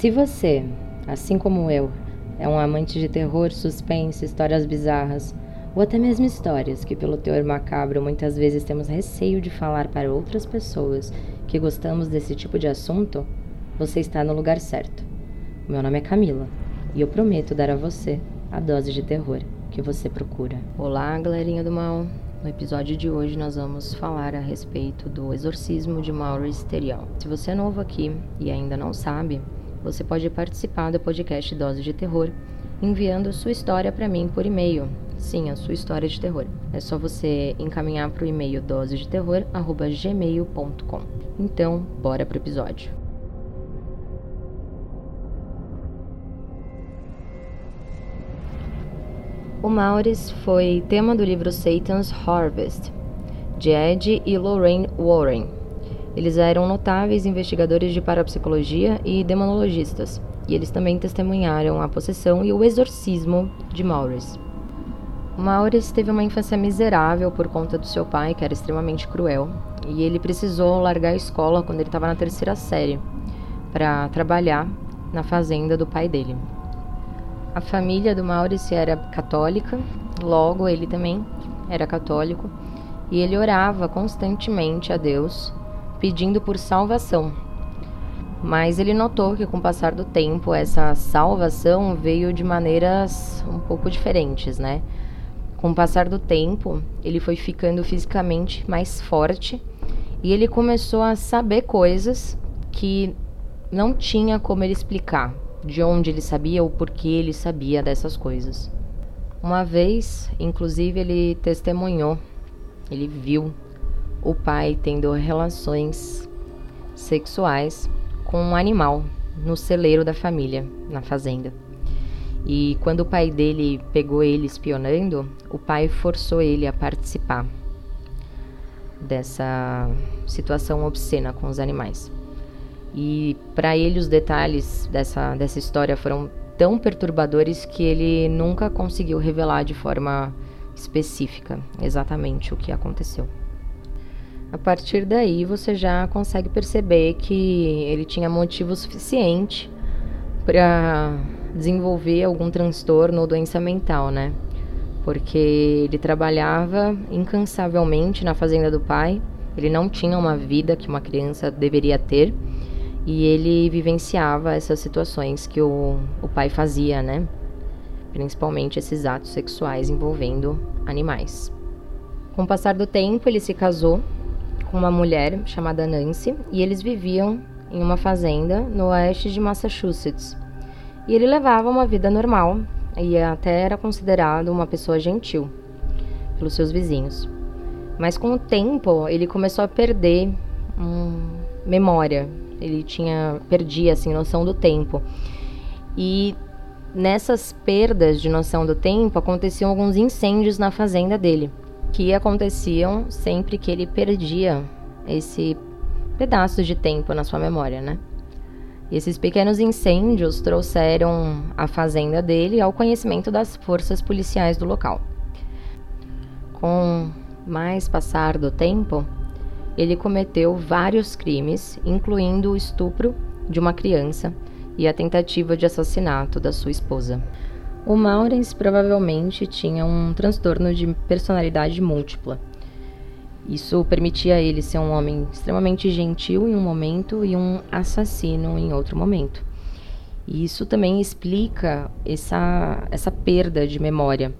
Se você, assim como eu, é um amante de terror, suspense, histórias bizarras, ou até mesmo histórias que, pelo teor macabro, muitas vezes temos receio de falar para outras pessoas que gostamos desse tipo de assunto, você está no lugar certo. Meu nome é Camila e eu prometo dar a você a dose de terror que você procura. Olá, galerinha do mal. No episódio de hoje nós vamos falar a respeito do exorcismo de Maurice Terial. Se você é novo aqui e ainda não sabe, você pode participar do podcast Dose de Terror enviando sua história para mim por e-mail. Sim, a sua história de terror. É só você encaminhar para o e-mail dosedeterror@gmail.com. Então, bora pro episódio. O Maurice foi tema do livro Satan's Harvest, de Ed e Lorraine Warren, eles eram notáveis investigadores de parapsicologia e demonologistas, e eles também testemunharam a possessão e o exorcismo de Maurice. Maurice teve uma infância miserável por conta do seu pai, que era extremamente cruel, e ele precisou largar a escola quando ele estava na terceira série para trabalhar na fazenda do pai dele. A família do Maurice era católica, logo ele também era católico, e ele orava constantemente a Deus pedindo por salvação. Mas ele notou que com o passar do tempo essa salvação veio de maneiras um pouco diferentes, né? Com o passar do tempo, ele foi ficando fisicamente mais forte e ele começou a saber coisas que não tinha como ele explicar de onde ele sabia ou por que ele sabia dessas coisas. Uma vez, inclusive, ele testemunhou, ele viu o pai tendo relações sexuais com um animal no celeiro da família, na fazenda. E quando o pai dele pegou ele espionando, o pai forçou ele a participar dessa situação obscena com os animais. E para ele os detalhes dessa, dessa história foram tão perturbadores que ele nunca conseguiu revelar de forma específica exatamente o que aconteceu. A partir daí você já consegue perceber que ele tinha motivo suficiente para desenvolver algum transtorno ou doença mental, né? Porque ele trabalhava incansavelmente na fazenda do pai, ele não tinha uma vida que uma criança deveria ter e ele vivenciava essas situações que o, o pai fazia, né? Principalmente esses atos sexuais envolvendo animais. Com o passar do tempo, ele se casou com uma mulher chamada Nancy e eles viviam em uma fazenda no oeste de Massachusetts. E ele levava uma vida normal e até era considerado uma pessoa gentil pelos seus vizinhos. Mas com o tempo ele começou a perder hum, memória. Ele tinha perdia assim noção do tempo. E nessas perdas de noção do tempo aconteciam alguns incêndios na fazenda dele que aconteciam sempre que ele perdia esse pedaço de tempo na sua memória, né? E esses pequenos incêndios trouxeram a fazenda dele ao conhecimento das forças policiais do local. Com mais passar do tempo, ele cometeu vários crimes, incluindo o estupro de uma criança e a tentativa de assassinato da sua esposa. O Maurens provavelmente tinha um transtorno de personalidade múltipla. Isso permitia a ele ser um homem extremamente gentil em um momento e um assassino em outro momento. E isso também explica essa, essa perda de memória,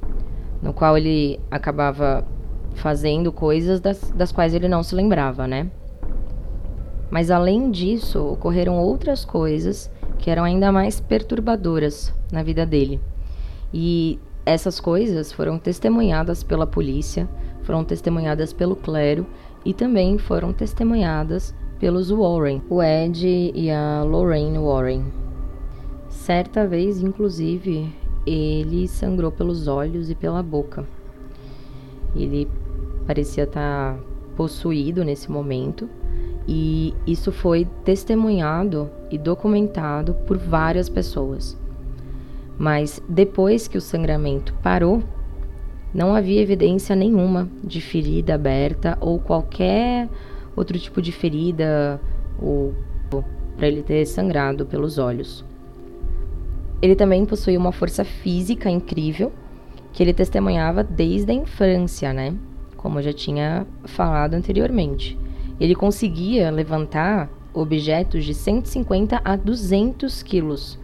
no qual ele acabava fazendo coisas das, das quais ele não se lembrava, né? Mas além disso, ocorreram outras coisas que eram ainda mais perturbadoras na vida dele. E essas coisas foram testemunhadas pela polícia, foram testemunhadas pelo clero e também foram testemunhadas pelos Warren, o Ed e a Lorraine Warren. Certa vez, inclusive, ele sangrou pelos olhos e pela boca. Ele parecia estar possuído nesse momento, e isso foi testemunhado e documentado por várias pessoas. Mas depois que o sangramento parou, não havia evidência nenhuma de ferida aberta ou qualquer outro tipo de ferida ou para ele ter sangrado pelos olhos. Ele também possuía uma força física incrível que ele testemunhava desde a infância, né? Como eu já tinha falado anteriormente. Ele conseguia levantar objetos de 150 a 200 quilos,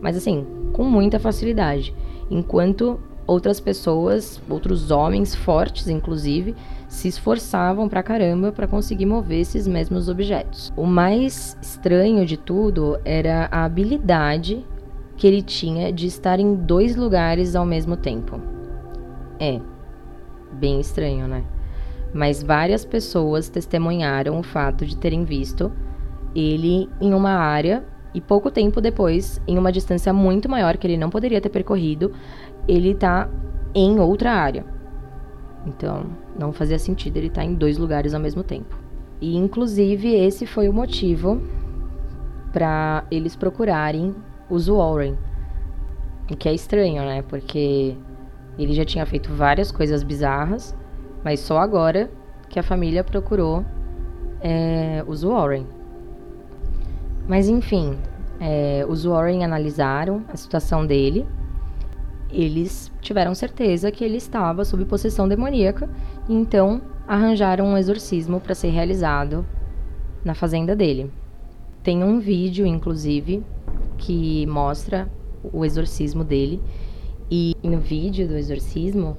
mas assim, com muita facilidade. Enquanto outras pessoas, outros homens fortes, inclusive, se esforçavam pra caramba para conseguir mover esses mesmos objetos. O mais estranho de tudo era a habilidade que ele tinha de estar em dois lugares ao mesmo tempo. É, bem estranho, né? Mas várias pessoas testemunharam o fato de terem visto ele em uma área e pouco tempo depois, em uma distância muito maior que ele não poderia ter percorrido, ele tá em outra área. Então, não fazia sentido ele estar tá em dois lugares ao mesmo tempo. E inclusive esse foi o motivo para eles procurarem os Warren. O que é estranho, né? Porque ele já tinha feito várias coisas bizarras, mas só agora que a família procurou é, os Warren. Mas enfim, é, os Warren analisaram a situação dele. Eles tiveram certeza que ele estava sob possessão demoníaca então arranjaram um exorcismo para ser realizado na fazenda dele. Tem um vídeo, inclusive, que mostra o exorcismo dele e no vídeo do exorcismo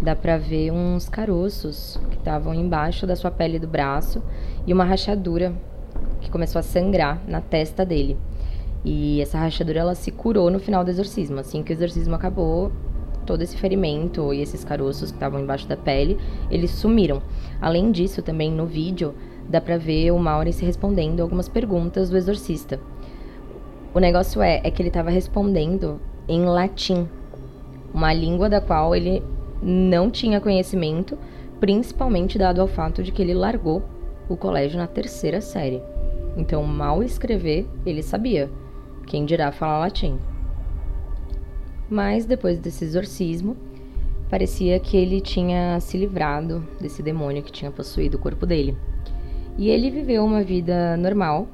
dá para ver uns caroços que estavam embaixo da sua pele do braço e uma rachadura que começou a sangrar na testa dele. E essa rachadura ela se curou no final do exorcismo. Assim que o exorcismo acabou, todo esse ferimento e esses caroços que estavam embaixo da pele, eles sumiram. Além disso, também no vídeo dá pra ver o Maureen respondendo algumas perguntas do exorcista. O negócio é, é que ele estava respondendo em latim, uma língua da qual ele não tinha conhecimento, principalmente dado ao fato de que ele largou o colégio na terceira série. Então, mal escrever, ele sabia, quem dirá falar latim. Mas depois desse exorcismo, parecia que ele tinha se livrado desse demônio que tinha possuído o corpo dele. E ele viveu uma vida normal,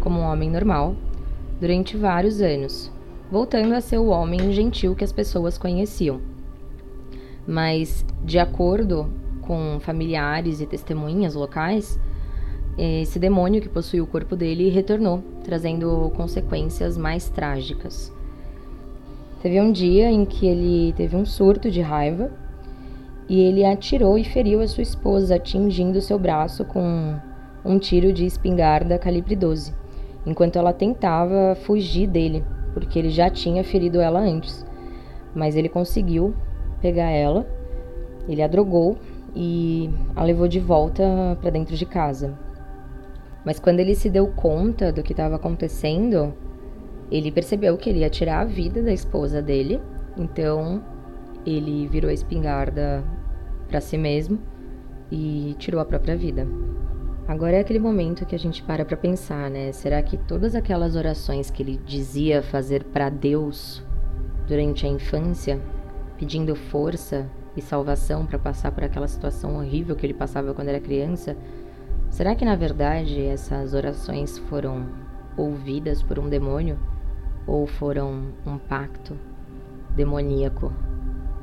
como um homem normal, durante vários anos, voltando a ser o homem gentil que as pessoas conheciam. Mas, de acordo com familiares e testemunhas locais, esse demônio que possuía o corpo dele retornou, trazendo consequências mais trágicas. Teve um dia em que ele teve um surto de raiva e ele atirou e feriu a sua esposa, atingindo seu braço com um tiro de espingarda calibre 12, enquanto ela tentava fugir dele, porque ele já tinha ferido ela antes. Mas ele conseguiu pegar ela, ele a drogou e a levou de volta para dentro de casa. Mas quando ele se deu conta do que estava acontecendo, ele percebeu que ele ia tirar a vida da esposa dele. Então, ele virou a espingarda para si mesmo e tirou a própria vida. Agora é aquele momento que a gente para para pensar, né? Será que todas aquelas orações que ele dizia fazer para Deus durante a infância, pedindo força e salvação para passar por aquela situação horrível que ele passava quando era criança, Será que na verdade essas orações foram ouvidas por um demônio? Ou foram um pacto demoníaco